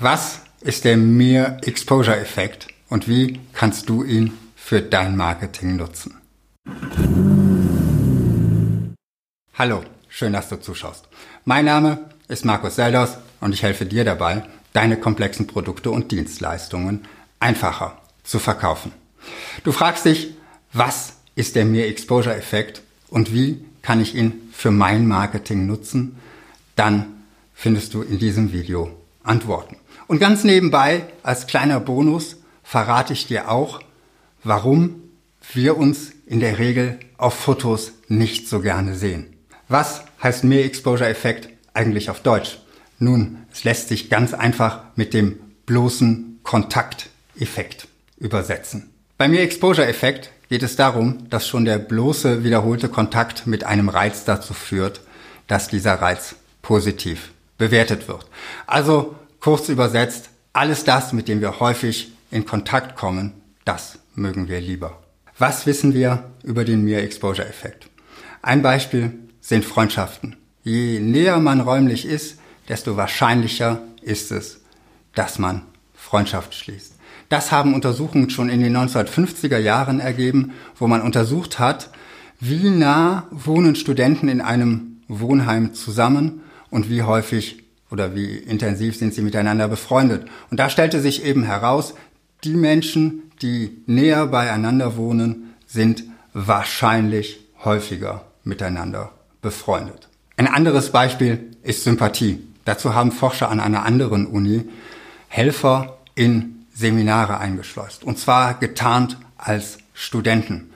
Was ist der Mere Exposure Effekt und wie kannst du ihn für dein Marketing nutzen? Hallo, schön, dass du zuschaust. Mein Name ist Markus Selders und ich helfe dir dabei, deine komplexen Produkte und Dienstleistungen einfacher zu verkaufen. Du fragst dich, was ist der Mere Exposure Effekt und wie kann ich ihn für mein Marketing nutzen? Dann findest du in diesem Video Antworten. Und ganz nebenbei, als kleiner Bonus, verrate ich dir auch, warum wir uns in der Regel auf Fotos nicht so gerne sehen. Was heißt Mere Exposure Effekt eigentlich auf Deutsch? Nun, es lässt sich ganz einfach mit dem bloßen Kontakteffekt übersetzen. Beim Mere Exposure Effekt geht es darum, dass schon der bloße wiederholte Kontakt mit einem Reiz dazu führt, dass dieser Reiz positiv bewertet wird. Also Kurz übersetzt, alles das, mit dem wir häufig in Kontakt kommen, das mögen wir lieber. Was wissen wir über den Mere Exposure Effekt? Ein Beispiel sind Freundschaften. Je näher man räumlich ist, desto wahrscheinlicher ist es, dass man Freundschaft schließt. Das haben Untersuchungen schon in den 1950er Jahren ergeben, wo man untersucht hat, wie nah wohnen Studenten in einem Wohnheim zusammen und wie häufig oder wie intensiv sind sie miteinander befreundet. Und da stellte sich eben heraus, die Menschen, die näher beieinander wohnen, sind wahrscheinlich häufiger miteinander befreundet. Ein anderes Beispiel ist Sympathie. Dazu haben Forscher an einer anderen Uni Helfer in Seminare eingeschleust. Und zwar getarnt als Studenten.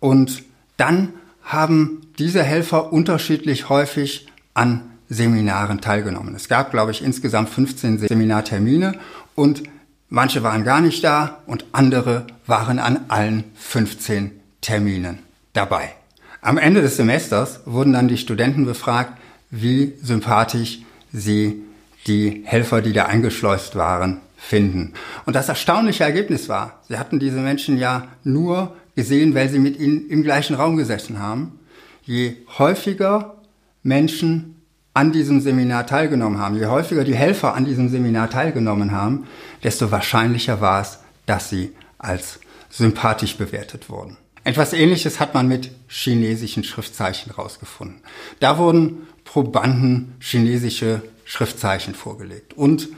Und dann haben diese Helfer unterschiedlich häufig an Seminaren teilgenommen. Es gab, glaube ich, insgesamt 15 Seminartermine und manche waren gar nicht da und andere waren an allen 15 Terminen dabei. Am Ende des Semesters wurden dann die Studenten befragt, wie sympathisch sie die Helfer, die da eingeschleust waren, finden. Und das erstaunliche Ergebnis war, sie hatten diese Menschen ja nur gesehen, weil sie mit ihnen im gleichen Raum gesessen haben. Je häufiger Menschen an diesem Seminar teilgenommen haben, je häufiger die Helfer an diesem Seminar teilgenommen haben, desto wahrscheinlicher war es, dass sie als sympathisch bewertet wurden. Etwas Ähnliches hat man mit chinesischen Schriftzeichen herausgefunden. Da wurden Probanden chinesische Schriftzeichen vorgelegt und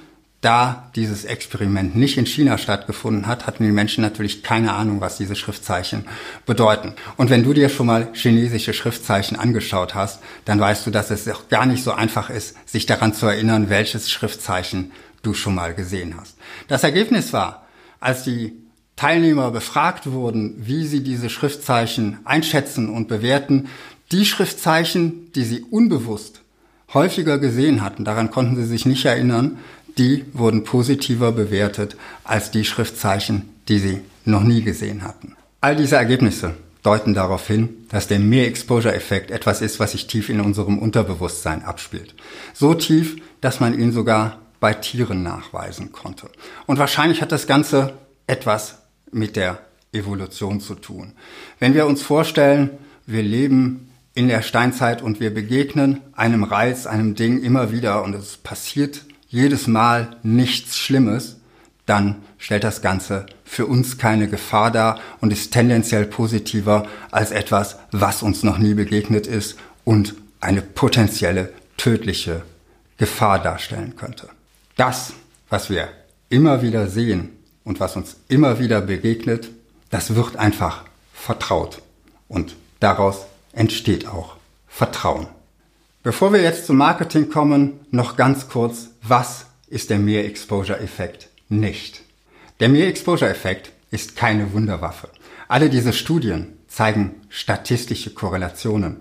da dieses Experiment nicht in China stattgefunden hat, hatten die Menschen natürlich keine Ahnung, was diese Schriftzeichen bedeuten. Und wenn du dir schon mal chinesische Schriftzeichen angeschaut hast, dann weißt du, dass es auch gar nicht so einfach ist, sich daran zu erinnern, welches Schriftzeichen du schon mal gesehen hast. Das Ergebnis war, als die Teilnehmer befragt wurden, wie sie diese Schriftzeichen einschätzen und bewerten, die Schriftzeichen, die sie unbewusst häufiger gesehen hatten, daran konnten sie sich nicht erinnern, die wurden positiver bewertet als die Schriftzeichen, die sie noch nie gesehen hatten. All diese Ergebnisse deuten darauf hin, dass der Mehr-Exposure-Effekt etwas ist, was sich tief in unserem Unterbewusstsein abspielt. So tief, dass man ihn sogar bei Tieren nachweisen konnte. Und wahrscheinlich hat das Ganze etwas mit der Evolution zu tun. Wenn wir uns vorstellen, wir leben in der Steinzeit und wir begegnen einem Reiz, einem Ding immer wieder und es passiert jedes Mal nichts Schlimmes, dann stellt das Ganze für uns keine Gefahr dar und ist tendenziell positiver als etwas, was uns noch nie begegnet ist und eine potenzielle tödliche Gefahr darstellen könnte. Das, was wir immer wieder sehen und was uns immer wieder begegnet, das wird einfach vertraut und daraus entsteht auch Vertrauen. Bevor wir jetzt zum Marketing kommen, noch ganz kurz, was ist der Mere Exposure Effekt nicht? Der Mere Exposure Effekt ist keine Wunderwaffe. Alle diese Studien zeigen statistische Korrelationen.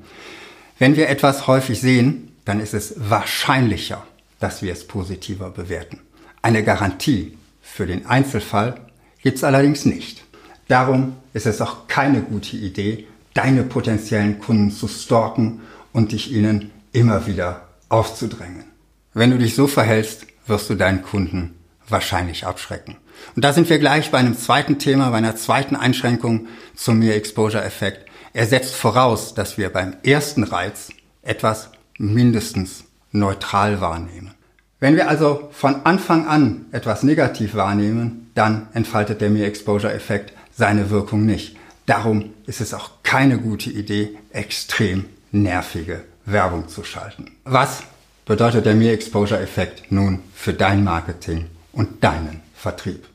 Wenn wir etwas häufig sehen, dann ist es wahrscheinlicher, dass wir es positiver bewerten. Eine Garantie für den Einzelfall gibt es allerdings nicht. Darum ist es auch keine gute Idee, deine potenziellen Kunden zu stalken und dich ihnen immer wieder aufzudrängen. Wenn du dich so verhältst, wirst du deinen Kunden wahrscheinlich abschrecken. Und da sind wir gleich bei einem zweiten Thema, bei einer zweiten Einschränkung zum Mere Exposure Effekt. Er setzt voraus, dass wir beim ersten Reiz etwas mindestens neutral wahrnehmen. Wenn wir also von Anfang an etwas negativ wahrnehmen, dann entfaltet der Mere Exposure Effekt seine Wirkung nicht. Darum ist es auch keine gute Idee, extrem nervige Werbung zu schalten. Was bedeutet der Mere Exposure Effekt nun für dein Marketing und deinen Vertrieb?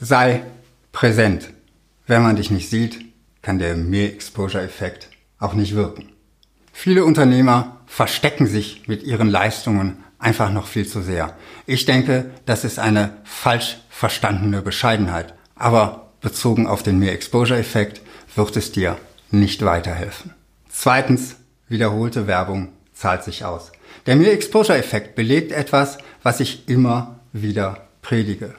Sei präsent. Wenn man dich nicht sieht, kann der Mere Exposure Effekt auch nicht wirken. Viele Unternehmer verstecken sich mit ihren Leistungen einfach noch viel zu sehr. Ich denke, das ist eine falsch verstandene Bescheidenheit. Aber bezogen auf den Mere Exposure Effekt wird es dir nicht weiterhelfen. Zweitens, wiederholte Werbung zahlt sich aus. Der Mere Exposure Effekt belegt etwas, was ich immer wieder predige.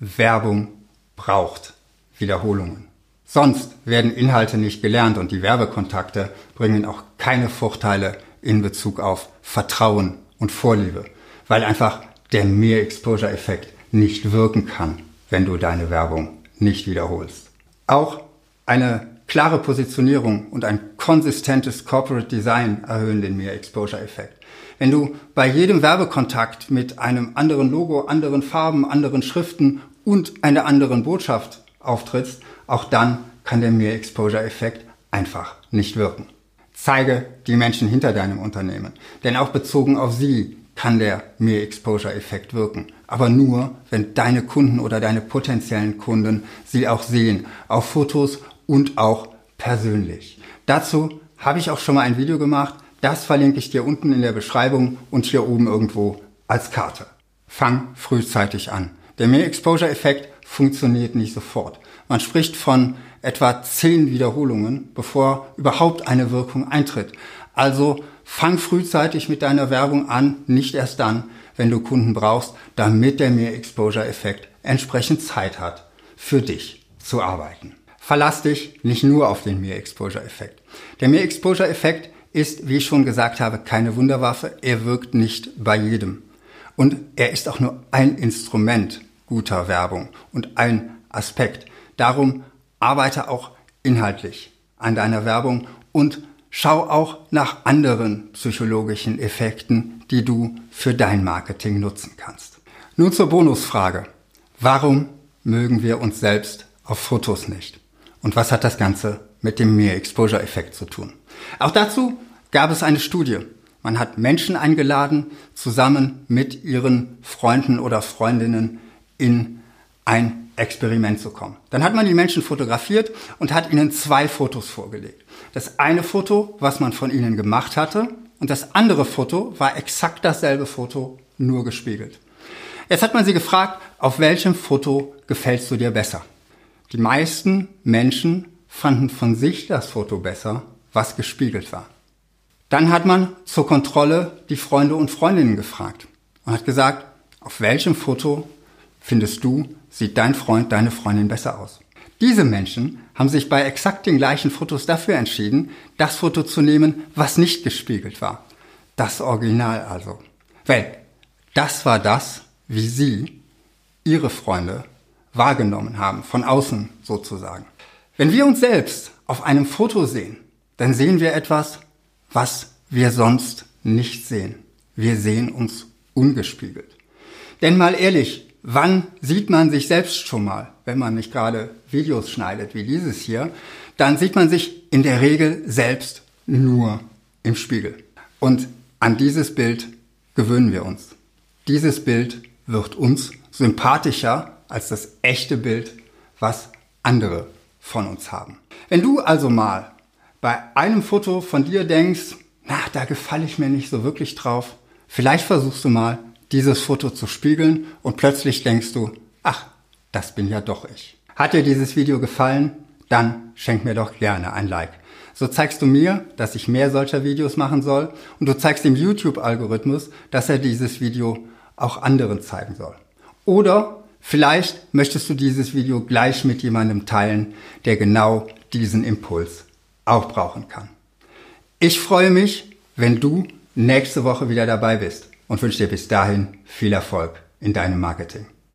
Werbung braucht Wiederholungen. Sonst werden Inhalte nicht gelernt und die Werbekontakte bringen auch keine Vorteile in Bezug auf Vertrauen und Vorliebe, weil einfach der Mere Exposure Effekt nicht wirken kann, wenn du deine Werbung nicht wiederholst. Auch eine klare Positionierung und ein konsistentes Corporate Design erhöhen den Mere Exposure Effekt. Wenn du bei jedem Werbekontakt mit einem anderen Logo, anderen Farben, anderen Schriften und einer anderen Botschaft auftrittst, auch dann kann der Mere Exposure Effekt einfach nicht wirken. Zeige die Menschen hinter deinem Unternehmen. Denn auch bezogen auf sie kann der Mere Exposure Effekt wirken. Aber nur, wenn deine Kunden oder deine potenziellen Kunden sie auch sehen. Auf Fotos und auch persönlich. Dazu habe ich auch schon mal ein Video gemacht. Das verlinke ich dir unten in der Beschreibung und hier oben irgendwo als Karte. Fang frühzeitig an. Der Mere Exposure Effekt funktioniert nicht sofort. Man spricht von etwa zehn Wiederholungen, bevor überhaupt eine Wirkung eintritt. Also fang frühzeitig mit deiner Werbung an, nicht erst dann, wenn du Kunden brauchst, damit der Mere Exposure Effekt entsprechend Zeit hat, für dich zu arbeiten. Verlass dich nicht nur auf den Mere Exposure Effekt. Der Mere Exposure Effekt ist, wie ich schon gesagt habe, keine Wunderwaffe. Er wirkt nicht bei jedem. Und er ist auch nur ein Instrument guter Werbung und ein Aspekt. Darum arbeite auch inhaltlich an deiner Werbung und schau auch nach anderen psychologischen Effekten, die du für dein Marketing nutzen kannst. Nun zur Bonusfrage. Warum mögen wir uns selbst auf Fotos nicht? Und was hat das Ganze mit dem Mere Exposure Effekt zu tun? Auch dazu gab es eine Studie. Man hat Menschen eingeladen, zusammen mit ihren Freunden oder Freundinnen in ein Experiment zu kommen. Dann hat man die Menschen fotografiert und hat ihnen zwei Fotos vorgelegt. Das eine Foto, was man von ihnen gemacht hatte, und das andere Foto war exakt dasselbe Foto, nur gespiegelt. Jetzt hat man sie gefragt, auf welchem Foto gefällst du dir besser? Die meisten Menschen fanden von sich das Foto besser, was gespiegelt war. Dann hat man zur Kontrolle die Freunde und Freundinnen gefragt und hat gesagt, auf welchem Foto findest du, sieht dein Freund, deine Freundin besser aus. Diese Menschen haben sich bei exakt den gleichen Fotos dafür entschieden, das Foto zu nehmen, was nicht gespiegelt war. Das Original also. Weil das war das, wie sie ihre Freunde wahrgenommen haben, von außen sozusagen. Wenn wir uns selbst auf einem Foto sehen, dann sehen wir etwas, was wir sonst nicht sehen. Wir sehen uns ungespiegelt. Denn mal ehrlich, Wann sieht man sich selbst schon mal, wenn man nicht gerade Videos schneidet wie dieses hier? Dann sieht man sich in der Regel selbst nur im Spiegel. Und an dieses Bild gewöhnen wir uns. Dieses Bild wird uns sympathischer als das echte Bild, was andere von uns haben. Wenn du also mal bei einem Foto von dir denkst, na, da gefalle ich mir nicht so wirklich drauf, vielleicht versuchst du mal dieses Foto zu spiegeln und plötzlich denkst du, ach, das bin ja doch ich. Hat dir dieses Video gefallen? Dann schenk mir doch gerne ein Like. So zeigst du mir, dass ich mehr solcher Videos machen soll und du zeigst dem YouTube-Algorithmus, dass er dieses Video auch anderen zeigen soll. Oder vielleicht möchtest du dieses Video gleich mit jemandem teilen, der genau diesen Impuls auch brauchen kann. Ich freue mich, wenn du nächste Woche wieder dabei bist und wünsche dir bis dahin viel Erfolg in deinem Marketing.